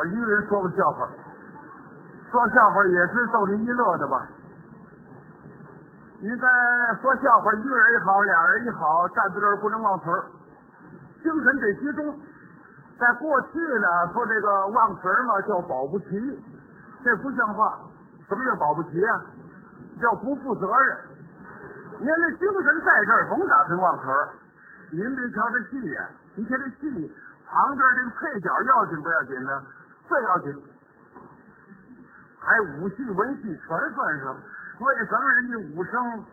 我，一个人说个笑话，说笑话也是逗您一乐的吧？你在说笑话，一个人也好，俩人也好，站在这儿不能忘词儿，精神得集中。在过去呢，说这个忘词儿嘛，叫保不齐，这不像话。什么叫保不齐啊？叫不负责任。您这精神在这儿，甭打算忘词儿。您别瞧这戏呀、您瞧这戏旁边这个配角要紧不要紧呢？最要紧，还武戏文戏全算上。为什么人家武生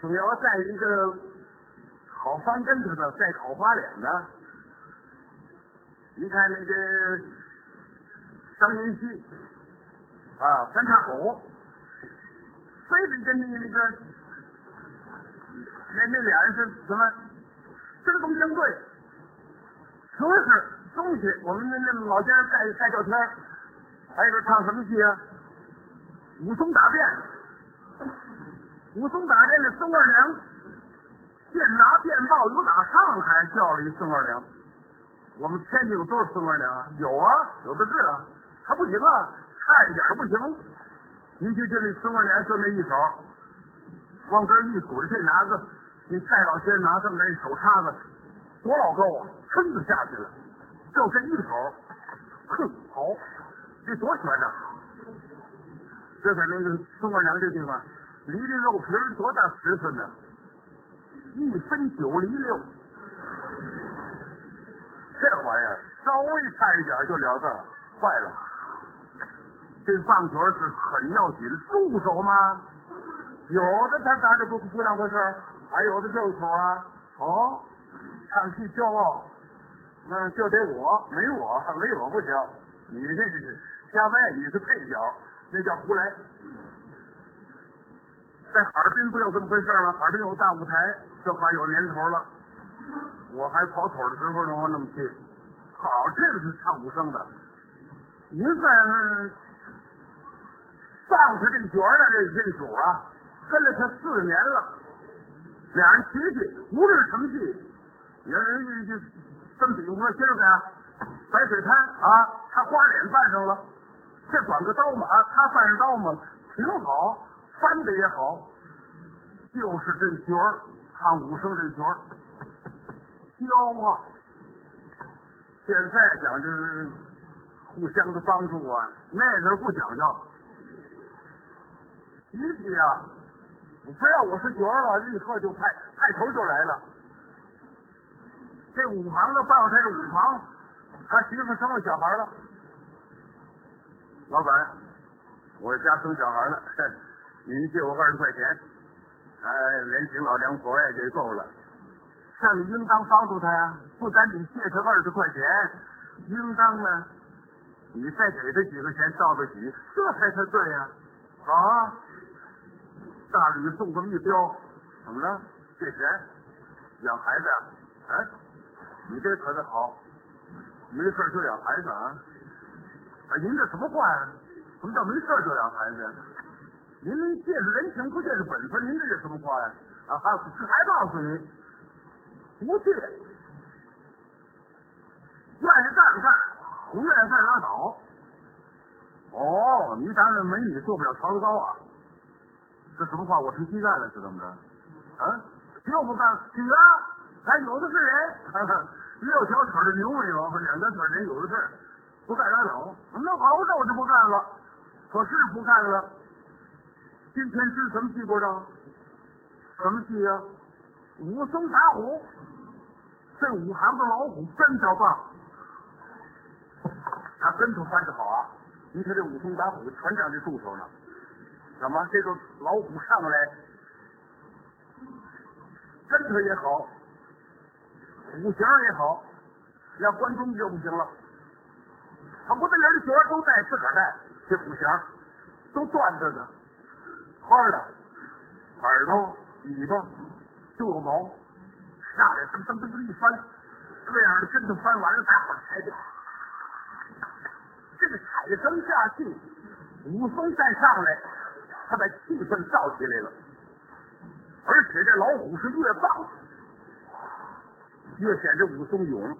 总要在一个好翻跟头的，带好花脸的？你看那个张云溪啊，三岔口，非得跟那个那个那那俩人是什么针锋相对。可是东西，我们那那老家盖盖照片儿，还有个唱什么戏啊？武松打遍，武松打遍的宋二娘，现拿电报又打上海叫了一宋二娘。我们天津有多少宋二娘啊？有啊，有的是啊，还不行啊，差一点儿不行。您就就那宋二娘就那一手，往这一滚，这拿个你蔡老先生拿这么来手叉子，多老高啊，抻就下去了，就这一口，哼，好，这多悬呐！这在那个宋二娘这地方，离这肉皮多大尺寸呢？一分九厘六。这玩意儿稍微差一点就了事，坏了。这棒槌是很要紧，助手吗？有的他打的不不当回事，还有的就是手啊。哦，唱戏骄傲，那就得我，没我没我不行。你这是瞎掰，你是配角，那叫胡来。在哈尔滨不有这么回事吗？哈尔滨有大舞台，这话有年头了。我还跑腿的时候呢，我那么去。好，这个是唱武生的。您算上他这角儿的这这主啊，跟了他四年了，俩人提起无论什么戏，人人就这比方说，今儿个白水滩啊，他花脸扮上了，这管个刀嘛，他犯上刀嘛，挺好，翻的也好，就是这角儿唱武生这角儿。骄傲。现在讲就是互相的帮助啊，那时候不讲究。集体啊，你非要我是角儿了，立刻就派派头就来了。这五行的报他这五行，他媳妇生了小孩了。老板，我家生小孩了，您借我二十块钱，哎，连请老两口也就够了。这你应当帮助他呀，不单你借他二十块钱，应当呢，你再给他几个钱道个喜，这才是对呀。好啊，大吕送这么一标，怎么了？借钱养孩子呀？哎，你这可得好，没事就养孩子啊？啊，您这什么话呀？什么叫没事就养孩子呀？您借是人情，不借是本分，您这是什么话呀？啊，还还告诉你。不去，愿意干干，不愿意干拉倒。哦，你当然美女做不了曹操啊？这什么话？我成鸡蛋了是怎么着？啊，又不干去啊！还有的是人，六条腿的牛没有，两条腿人有的是，不干拉倒。那好，那我就不干了。可是不干了。今天知什么戏不知道？什么戏呀？武松打虎。这五行的老虎真叫棒，他跟头翻的好啊！你看这武松打虎全仗这助手呢。怎么这个老虎上来，跟头也好，虎形也好，要关中就不行了。他不得连这角儿都带，自个儿带，这虎形都断着呢，花的，耳朵、尾巴都有毛。下来噔噔噔噔一翻，这样的跟头翻完了，大伙儿抬着，这个彩灯下去，武松再上来，他把气氛造起来了，而且这老虎是越棒，越显着武松勇。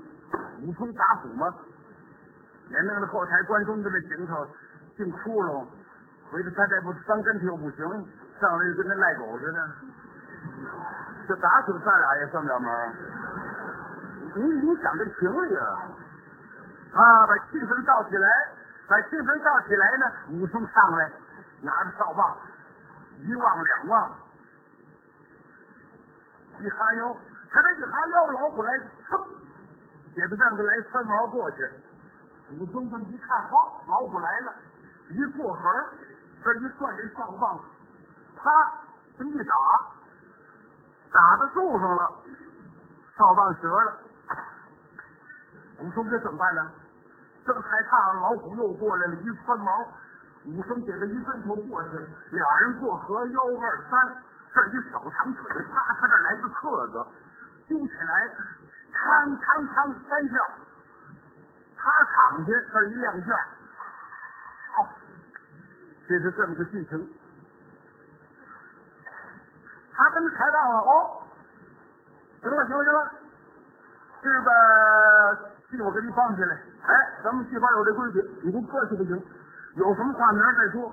武松打虎吗？连那个后台观众在那行头进窟窿，回头他再不翻跟头不行，上来就跟那赖狗似的，这打死咱俩也算不了门。你你想这情理啊？啊，把气氛造起来，把气氛造起来呢，武松上来，拿着扫把，一望两望，一哈腰，他这一哈腰，老虎来，噌，铁子凳子来三毛过去。武松这么一看，好，老虎来了，一过河，这一转这扫棒，啪，这么一打，打到树上了，扫棒折了。武松这怎么办呢？正害怕老虎又过来了，一窜毛，武松给他一跟头过去，俩人过河，幺二三，这一手长腿，啪，他这来个侧子，揪起来，嘡嘡嘡三下，他躺下，这一亮相，好，这是这么个剧情。他跟他抬杠了，哦，行了行了行了，这个戏我给你放下来。哎，咱们戏班有这规矩，你不客气不行，有什么话明儿再说。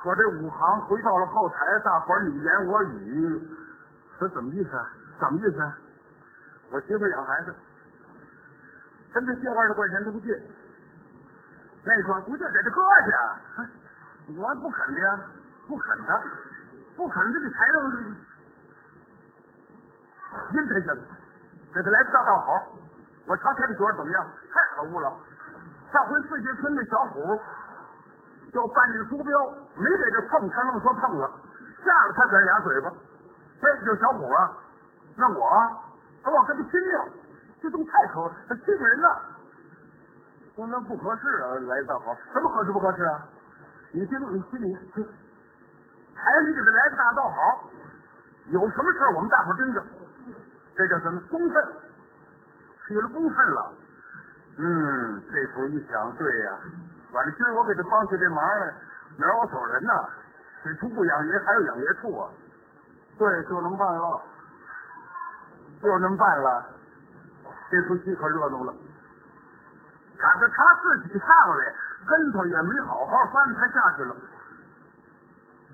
可这武行回到了后台，大伙你言我语，这怎么意思？啊？什么意思？啊？我媳妇养孩子，跟他借二十块钱，他不借。那说不借给他搁去，我不肯的呀，不肯的，不肯这个台上阴他下，给他来个大道好。我瞧他这角怎么样？太可恶了！上回四节村那小虎叫半日苏彪，没给这碰，他愣说碰了，吓了他咱俩嘴巴。这就小虎啊，那我我跟他拼命，这东西太可，他欺负人了。说那不合适啊，来大好，什么合适不合适啊？你心里你心里，还是给他来个大道好，有什么事我们大伙盯着，这叫什么公分？起了公分了，嗯，这时候一想，对呀，反正今儿我给他帮起这忙来，明儿我走人呐，这处不养人，还有养爷处啊，对，就能办了，就能办了，这出戏可热闹了。赶着他自己上来，跟头也没好好翻，他下去了。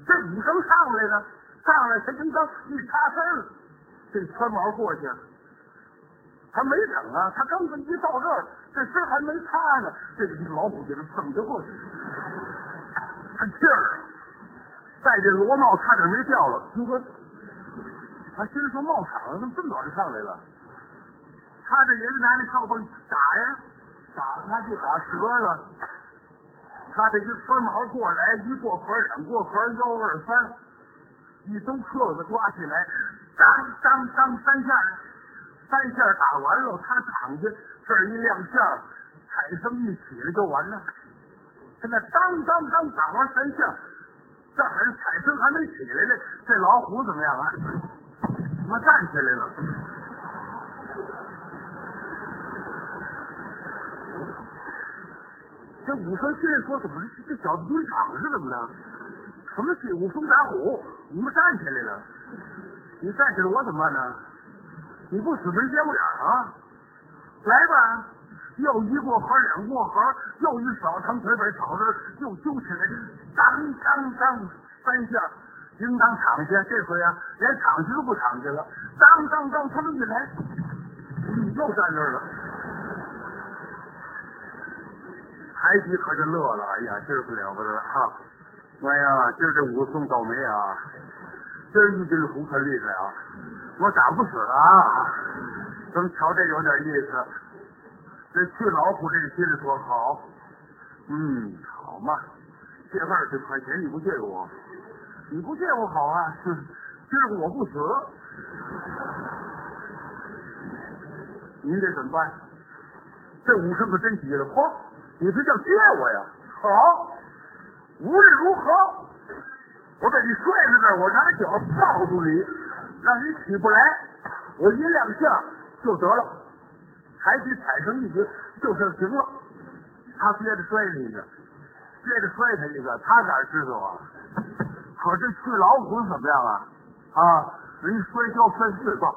这武生上来呢，上来他应当一插身这穿毛过去了。他没等啊，他刚一到这儿，这身还没擦呢，这个老虎给他蹭就过去，他气儿，带这罗帽差点没掉了。你说，他心说冒场了，怎么这么早就上来了？他这人拿那哨棒打呀，打他就打折了。他这一穿毛过来，一过河两过河，幺二三，一兜客子抓起来，当当当三下。三下打完了，他躺下，这儿一亮相，彩声一起来就完了。现在当当当打完三下，这还彩声还没起来呢，这老虎怎么样啊？他妈站起来了。这武松心里说：怎么这小子晕场是怎么的？什么戏？武松打虎？你们站起来了？你站起来，我怎么办呢？你不死没接不了啊！来吧，又一过河，两过河，又一扫堂腿把草子又揪起来，当当当三下，应当躺下。这回啊，连躺下都不躺下了，当当当，他们一来，又站那儿了。台底可就乐了，哎呀，今儿不了不得了哈！哎呀，今儿这武松倒霉啊，今儿一只虎可厉害啊！我打不死啊！咱们瞧这有点意思。这去老虎这个心里说好，嗯，好嘛，借二十块钱你不借我，你不借我好啊。今儿我不死，您这怎么办？这武生可真急了，嚯！你这叫借我呀？好，无论如何，我把你摔在这儿，我拿脚抱住你。让你起不来，我一亮相就得了，抬起踩上一局就是行了。他接着摔你一个，接着摔他一个，他哪知道啊？可是去老虎怎么样啊？啊，人摔跤摔四棒，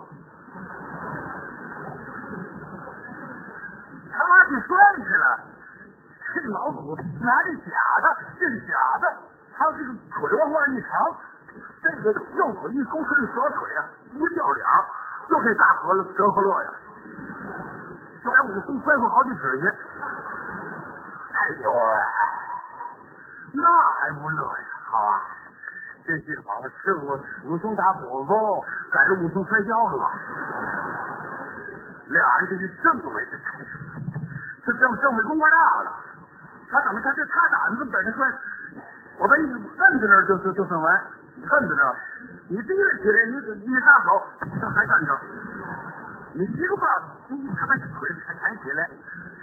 他妈去摔去了。老虎，拿这假的，这是假的。他这个腿往外一长，这个右腿一勾，他的小腿啊一掉脸儿，就这大河了折合乐呀，就把武松摔出好几尺去。哎呦喂，那还不乐呀？好啊，这些好吃我武松打虎风，赶着武松摔跤了吧？俩人这是政委的差事，这政政委公官大了，他怎么他这他胆子在这摔？我把你摁在那儿就就就算完，摁在那儿，你提了起来，你你撒手，他还站着，你一个把他把腿才抬起来，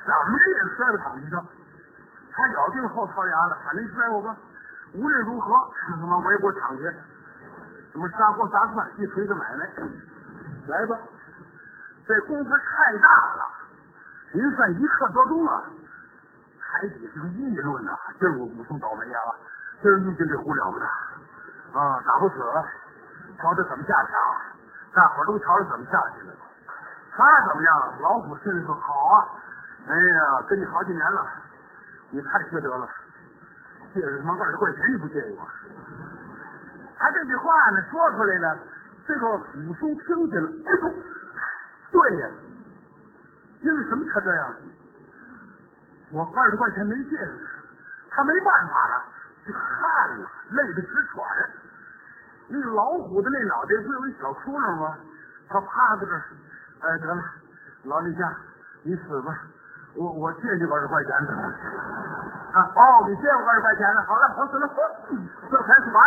怎么着也摔到躺地上。他咬定后槽牙了，反正摔我吧，无论如何，他妈我也不躺下。什么砂锅砸饭，一锤子买卖，来吧。这功夫太大了，您算一刻多钟啊？海底这个议论呐，今儿我武松倒霉呀、今儿遇见这胡了不得啊，打不死，瞧他怎么下场，大伙都瞧着怎么下去了。他怎么样？老虎心里说好啊，哎呀，跟你好几年了，你太缺德了，借着他妈二十块钱你不借给我？他这句话呢说出来了，这个武松听见了，哎呦，对呀，因为什么他这样？我二十块钱没借给他，他没办法了，这汗呐，累得直喘。那老虎的那脑袋不有一小窟窿吗？他趴在这儿，哎，得了，老李家，你死吧，我我借你二十块钱得了。啊，哦，你借我二十块钱呢？好了，我死了，这才是完。